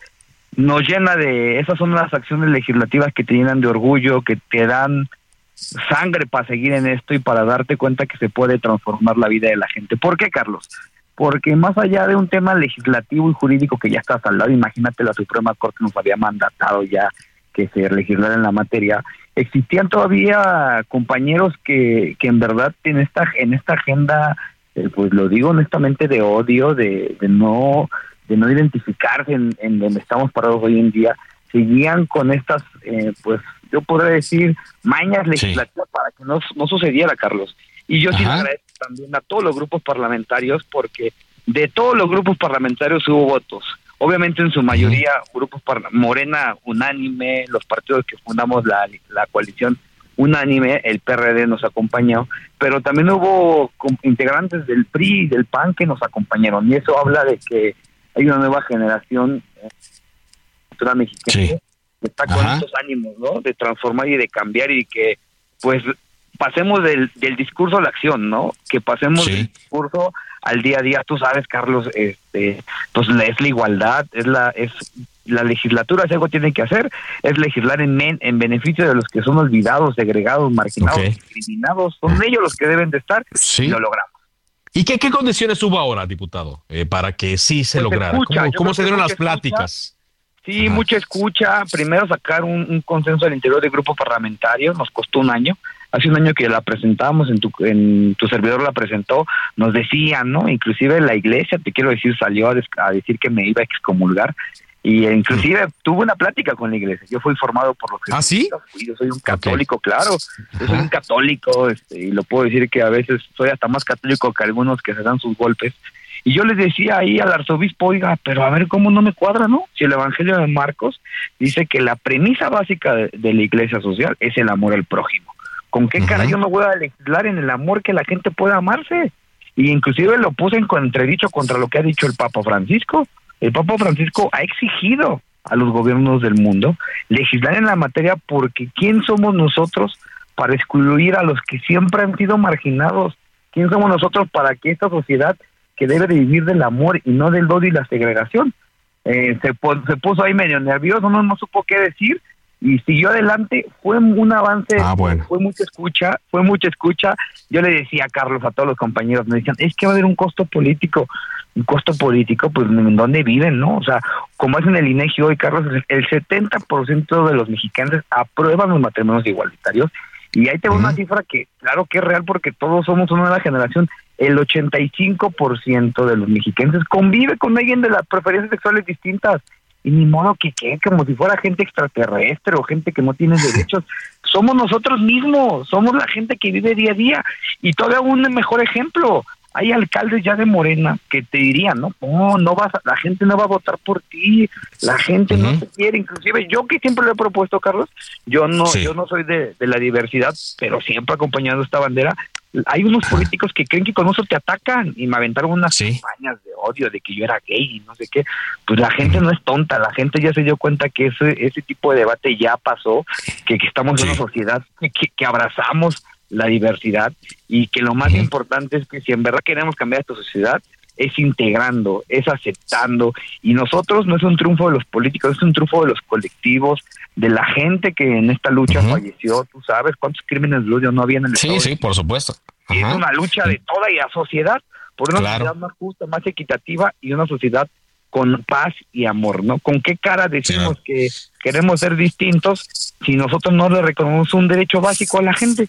nos llena de, esas son las acciones legislativas que te llenan de orgullo, que te dan sangre para seguir en esto y para darte cuenta que se puede transformar la vida de la gente. ¿Por qué, Carlos? Porque más allá de un tema legislativo y jurídico que ya está saldado, imagínate la Suprema Corte nos había mandatado ya que se legislara en la materia, existían todavía compañeros que, que en verdad en esta, en esta agenda, eh, pues lo digo honestamente, de odio, de, de no de no identificarse en, en donde estamos parados hoy en día, seguían con estas, eh, pues yo podría decir, mañas legislativas para que no, no sucediera, Carlos. Y yo sí le agradezco también a todos los grupos parlamentarios porque de todos los grupos parlamentarios hubo votos. Obviamente en su mayoría grupos para Morena unánime, los partidos que fundamos la, la coalición unánime, el PRD nos acompañó, pero también hubo integrantes del PRI y del PAN que nos acompañaron y eso habla de que hay una nueva generación eh, cultura mexicana que está con estos ánimos, ¿no? De transformar y de cambiar y que, pues, pasemos del, del discurso a la acción, ¿no? Que pasemos del discurso al día a día. Tú sabes, Carlos, este, pues es la igualdad, es la es la legislatura si algo tiene que hacer es legislar en, en beneficio de los que son olvidados, segregados, marginados, discriminados. Son ellos los que deben de estar y lo logramos. ¿Y qué, qué condiciones hubo ahora, diputado, eh, para que sí se pues lograra? ¿Cómo, se dieron las pláticas? Sí, mucha escucha. Primero sacar un, consenso al interior del grupo parlamentario, nos costó un año. Hace un año que la presentamos, en tu, en tu servidor la presentó, nos decían, ¿no? Inclusive la iglesia, te quiero decir, salió a decir que me iba a excomulgar y inclusive tuve una plática con la iglesia. Yo fui formado por los ¿Ah, sí? Yo soy un católico, claro. Yo soy un católico este, y lo puedo decir que a veces soy hasta más católico que algunos que se dan sus golpes. Y yo les decía ahí al arzobispo, oiga, pero a ver cómo no me cuadra, ¿no? Si el Evangelio de Marcos dice que la premisa básica de, la iglesia social es el amor al prójimo. ¿Con qué cara yo me voy a legislar en el amor que la gente pueda amarse? Y inclusive lo puse en contradicho contra lo que ha dicho el Papa Francisco. El Papa Francisco ha exigido a los gobiernos del mundo legislar en la materia porque ¿quién somos nosotros para excluir a los que siempre han sido marginados? ¿Quién somos nosotros para que esta sociedad que debe de vivir del amor y no del odio y la segregación eh, se, se puso ahí medio nervioso, no, no supo qué decir y siguió adelante, fue un avance, ah, fue mucha escucha, fue mucha escucha. Yo le decía a Carlos, a todos los compañeros, me decían, es que va a haber un costo político costo político, pues en dónde viven, ¿no? O sea, como es en el INEGI hoy, Carlos, el 70% de los mexicanos aprueban los matrimonios igualitarios y ahí tengo una cifra que, claro que es real porque todos somos una nueva generación, el 85% de los mexicanos convive con alguien de las preferencias sexuales distintas y ni modo que quede como si fuera gente extraterrestre o gente que no tiene derechos. Somos nosotros mismos, somos la gente que vive día a día. Y todavía un mejor ejemplo, hay alcaldes ya de Morena que te dirían, no, no, no vas, la gente no va a votar por ti, la gente no te quiere, inclusive yo que siempre lo he propuesto, Carlos, yo no, yo no soy de, la diversidad, pero siempre acompañando esta bandera, hay unos políticos que creen que con eso te atacan y me aventaron unas campañas de odio de que yo era gay y no sé qué, pues la gente no es tonta, la gente ya se dio cuenta que ese, ese tipo de debate ya pasó, que, estamos en una sociedad que, que abrazamos la diversidad y que lo más importante es que si en verdad queremos cambiar esta sociedad, es integrando, es aceptando. Y nosotros no es un triunfo de los políticos, es un triunfo de los colectivos, de la gente que en esta lucha falleció. Tú sabes cuántos crímenes de odio no había en el Sí, sí, por supuesto. es una lucha de toda la sociedad por una sociedad más justa, más equitativa y una sociedad con paz y amor, ¿no? ¿Con qué cara decimos que queremos ser distintos si nosotros no le reconocemos un derecho básico a la gente?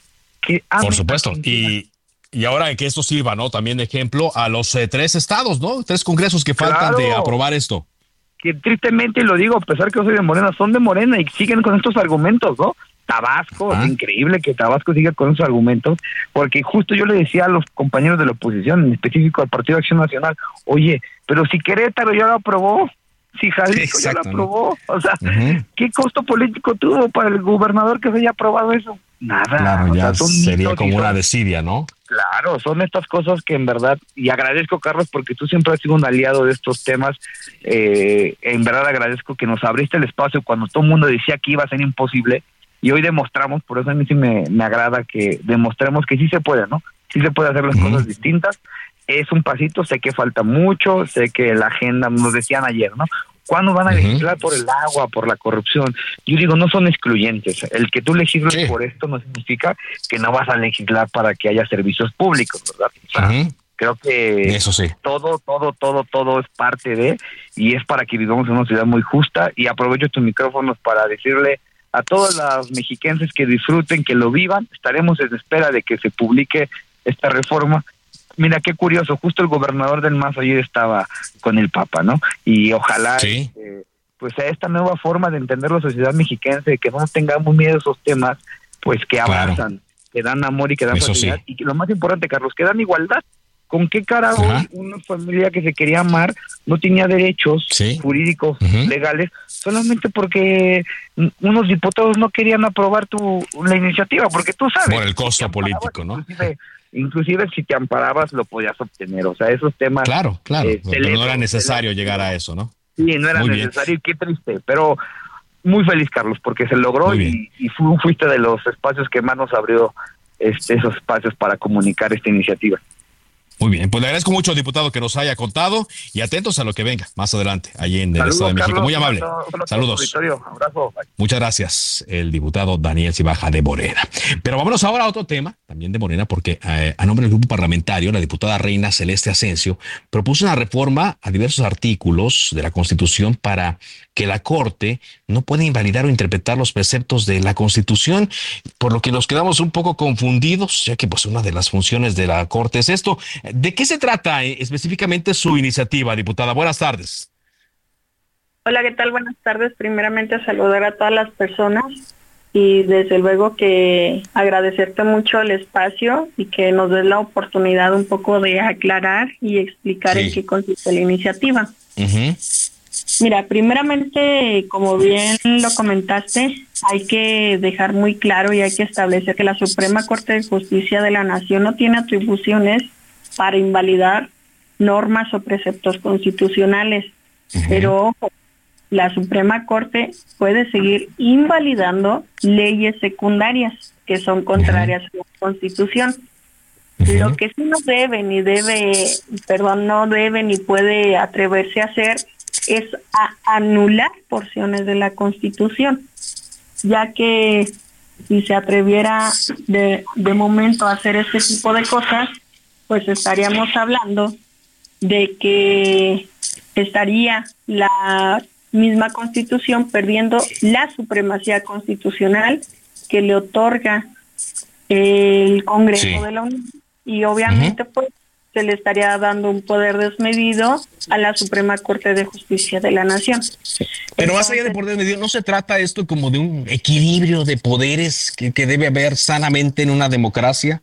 Por supuesto. Y, y ahora que esto sirva, ¿no? También de ejemplo a los eh, tres estados, ¿no? Tres congresos que faltan de aprobar esto. Que tristemente lo digo, a pesar que yo soy de Morena, son de Morena y siguen con estos argumentos, ¿no? Tabasco, es increíble que Tabasco siga con esos argumentos, porque justo yo le decía a los compañeros de la oposición, en específico al Partido de Acción Nacional, oye, pero si Querétaro ya lo aprobó, si Jalisco ya lo aprobó, o sea, ¿qué costo político tuvo para el gobernador que se haya aprobado eso? Nada. Claro, ya sería como una desidia, ¿no? Claro, son estas cosas que en verdad, y agradezco Carlos porque tú siempre has sido un aliado de estos temas, eh, en verdad agradezco que nos abriste el espacio cuando todo el mundo decía que iba a ser imposible y hoy demostramos, por eso a mí sí me, agrada que demostremos que sí se puede, ¿no? Sí se puede hacer las cosas distintas, es un pasito, sé que falta mucho, sé que la agenda, nos decían ayer, ¿no? ¿Cuándo van a legislar por el agua, por la corrupción? Yo digo, no son excluyentes. El que tú legisles por esto no significa que no vas a legislar para que haya servicios públicos, ¿verdad? Creo que Eso sí. todo, todo, todo, todo es parte de y es para que vivamos en una ciudad muy justa y aprovecho tus micrófonos para decirle a todos los mexiquenses que disfruten, que lo vivan, estaremos en espera de que se publique esta reforma. Mira qué curioso, justo el gobernador del MAS ayer estaba con el Papa, ¿no? Y ojalá este, pues a esta nueva forma de entender la sociedad mexiquense, que no tengamos miedo a esos temas, pues que avanzan, que dan amor y que dan facilidad y que lo más importante, Carlos, que dan igualdad. ¿Con qué cara una familia que se quería amar no tenía derechos jurídicos legales solamente porque unos diputados no querían aprobar tu la iniciativa? Porque tú sabes. Por el costo político, ¿no? Inclusive, si te amparabas lo podías obtener. O sea, esos temas. Claro, claro. Eh, pero no era necesario llegar a eso, ¿no? Sí, no era necesario y qué triste. Pero muy feliz, Carlos, porque se logró y, y fuiste de los espacios que más nos abrió este, esos espacios para comunicar esta iniciativa. Muy bien, pues le agradezco mucho, diputado, que nos haya contado y atentos a lo que venga más adelante, allí en el Estado de México. Muy amable. Saludos. Muchas gracias, el diputado Daniel Cibaja de Morena. Pero vámonos ahora a otro tema, también de Morena, porque eh, a nombre del grupo parlamentario, la diputada Reina Celeste Asensio propuso una reforma a diversos artículos de la Constitución para que la Corte no puede invalidar o interpretar los preceptos de la Constitución, por lo que nos quedamos un poco confundidos, ya que pues una de las funciones de la Corte es esto. ¿De qué se trata eh, específicamente su iniciativa, diputada? Buenas tardes. Hola, ¿qué tal? Buenas tardes. Primeramente saludar a todas las personas y desde luego que agradecerte mucho el espacio y que nos des la oportunidad un poco de aclarar y explicar en qué consiste la iniciativa. Mira, primeramente, como bien lo comentaste, hay que dejar muy claro y hay que establecer que la Suprema Corte de Justicia de la Nación no tiene atribuciones para invalidar normas o preceptos constitucionales. Pero ojo, la Suprema Corte puede seguir invalidando leyes secundarias que son contrarias a la Constitución. Lo que sí no debe ni debe, perdón, no debe ni puede atreverse a hacer es a anular porciones de la Constitución, ya que si se atreviera de, de momento a hacer este tipo de cosas, pues estaríamos hablando de que estaría la misma constitución perdiendo la supremacía constitucional que le otorga el Congreso de la Unión. Y obviamente pues se le estaría dando un poder desmedido a la Suprema Corte de Justicia de la Nación. Pero más allá de poder desmedido, ¿no se trata esto como de un equilibrio de poderes que, que debe haber sanamente en una democracia?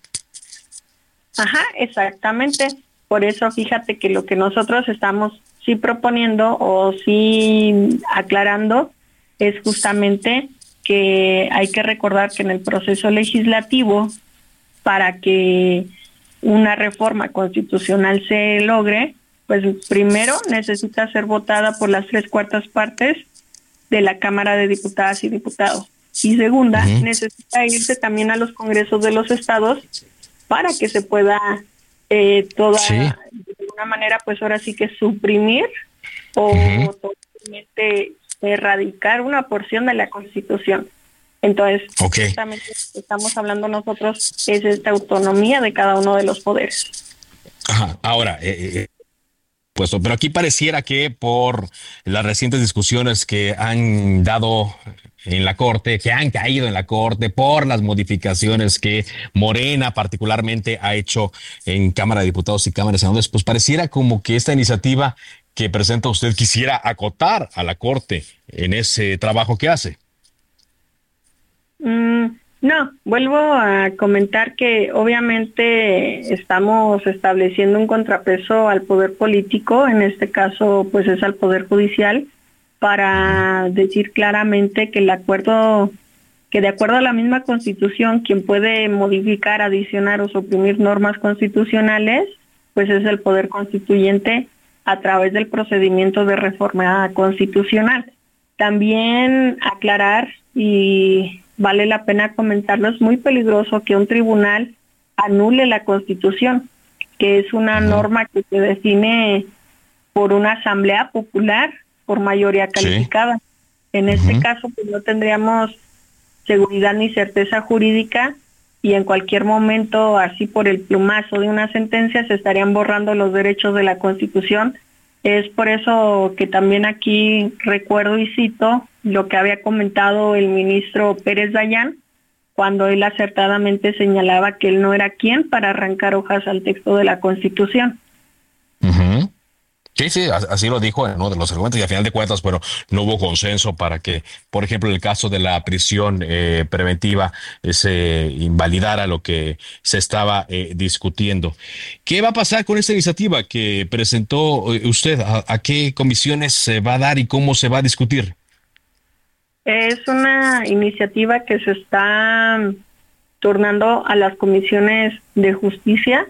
Ajá, exactamente. Por eso fíjate que lo que nosotros estamos sí proponiendo o sí aclarando es justamente que hay que recordar que en el proceso legislativo, para que una reforma constitucional se logre, pues primero necesita ser votada por las tres cuartas partes de la Cámara de Diputadas y Diputados. Y segunda, necesita irse también a los congresos de los estados para que se pueda eh, toda, de alguna manera, pues ahora sí que suprimir o totalmente erradicar una porción de la Constitución. Entonces, justamente estamos hablando nosotros es esta autonomía de cada uno de los poderes. Ajá. Ahora, eh, eh, pues, pero aquí pareciera que por las recientes discusiones que han dado en la Corte, que han caído en la Corte, por las modificaciones que Morena particularmente ha hecho en Cámara de Diputados y Cámara de Senadores, pues pareciera como que esta iniciativa que presenta usted quisiera acotar a la Corte en ese trabajo que hace. Mm, no, vuelvo a comentar que obviamente estamos estableciendo un contrapeso al poder político, en este caso pues es al poder judicial, para decir claramente que el acuerdo, que de acuerdo a la misma constitución, quien puede modificar, adicionar o suprimir normas constitucionales, pues es el poder constituyente a través del procedimiento de reforma constitucional. También aclarar y vale la pena comentarlo, es muy peligroso que un tribunal anule la constitución, que es una norma que se define por una asamblea popular por mayoría calificada. En este caso, pues no tendríamos seguridad ni certeza jurídica y en cualquier momento, así por el plumazo de una sentencia, se estarían borrando los derechos de la Constitución. Es por eso que también aquí recuerdo y cito lo que había comentado el ministro Pérez Dayán, cuando él acertadamente señalaba que él no era quien para arrancar hojas al texto de la Constitución. Sí, sí, así lo dijo en uno de los argumentos y al final de cuentas, bueno, no hubo consenso para que, por ejemplo, en el caso de la prisión eh, preventiva eh, se invalidara lo que se estaba eh, discutiendo. ¿Qué va a pasar con esta iniciativa que presentó usted? ¿A, qué comisiones se va a dar y cómo se va a discutir? Es una iniciativa que se está turnando a las comisiones de justicia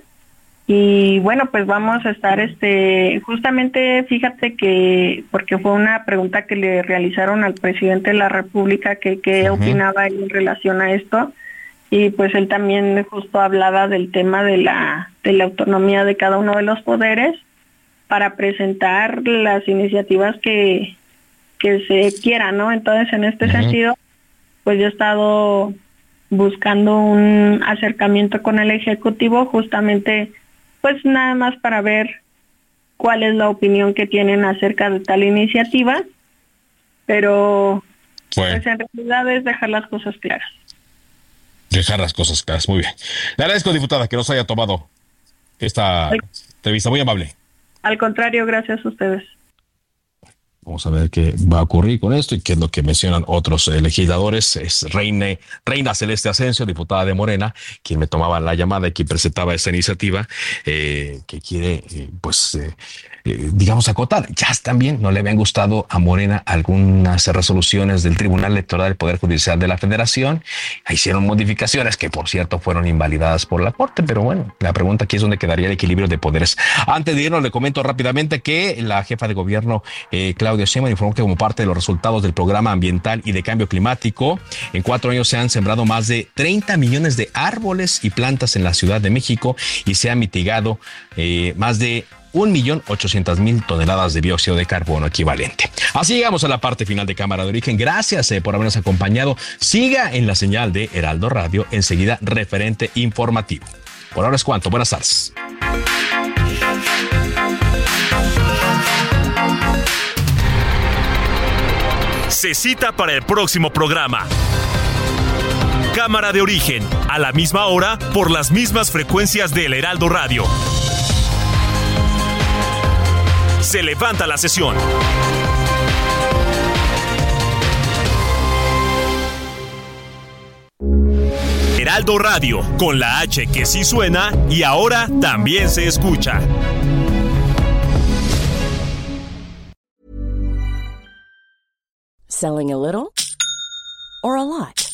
y bueno, pues vamos a estar, este, justamente fíjate que, porque fue una pregunta que le realizaron al presidente de la República, que qué opinaba en relación a esto, y pues él también justo hablaba del tema de la, de la autonomía de cada uno de los poderes para presentar las iniciativas que, que se quieran, ¿no? Entonces, en este sentido, pues yo he estado buscando un acercamiento con el Ejecutivo justamente pues nada más para ver cuál es la opinión que tienen acerca de tal iniciativa, pero pues en realidad es dejar las cosas claras. Dejar las cosas claras, muy bien. Le agradezco, diputada, que nos haya tomado esta entrevista, muy amable. Al contrario, gracias a ustedes. Vamos a ver qué va a ocurrir con esto y qué es lo que mencionan otros eh, legisladores. Es Reina, Reina Celeste Asensio, diputada de Morena, quien me tomaba la llamada y quien presentaba esta iniciativa, eh, que quiere, eh, pues, eh, digamos, acotar. Ya también no le habían gustado a Morena algunas resoluciones del Tribunal Electoral del Poder Judicial de la Federación. Hicieron modificaciones que, por cierto, fueron invalidadas por la Corte, pero bueno, la pregunta aquí es dónde quedaría el equilibrio de poderes. Antes de irnos, le comento rápidamente que la jefa de gobierno, eh, Claudia Sheinbaum, informó que como parte de los resultados del programa ambiental y de cambio climático, en cuatro años se han sembrado más de 30 millones de árboles y plantas en la Ciudad de México y se ha mitigado eh, más de 1.800.000 toneladas de dióxido de carbono equivalente. Así llegamos a la parte final de Cámara de Origen. Gracias eh, por habernos acompañado. Siga en la señal de Heraldo Radio, enseguida referente informativo. Por ahora es cuanto. Buenas tardes. Se cita para el próximo programa. Cámara de origen, a la misma hora, por las mismas frecuencias del Heraldo Radio. Se levanta la sesión. Heraldo Radio, con la H que sí suena y ahora también se escucha. Selling a little or a lot?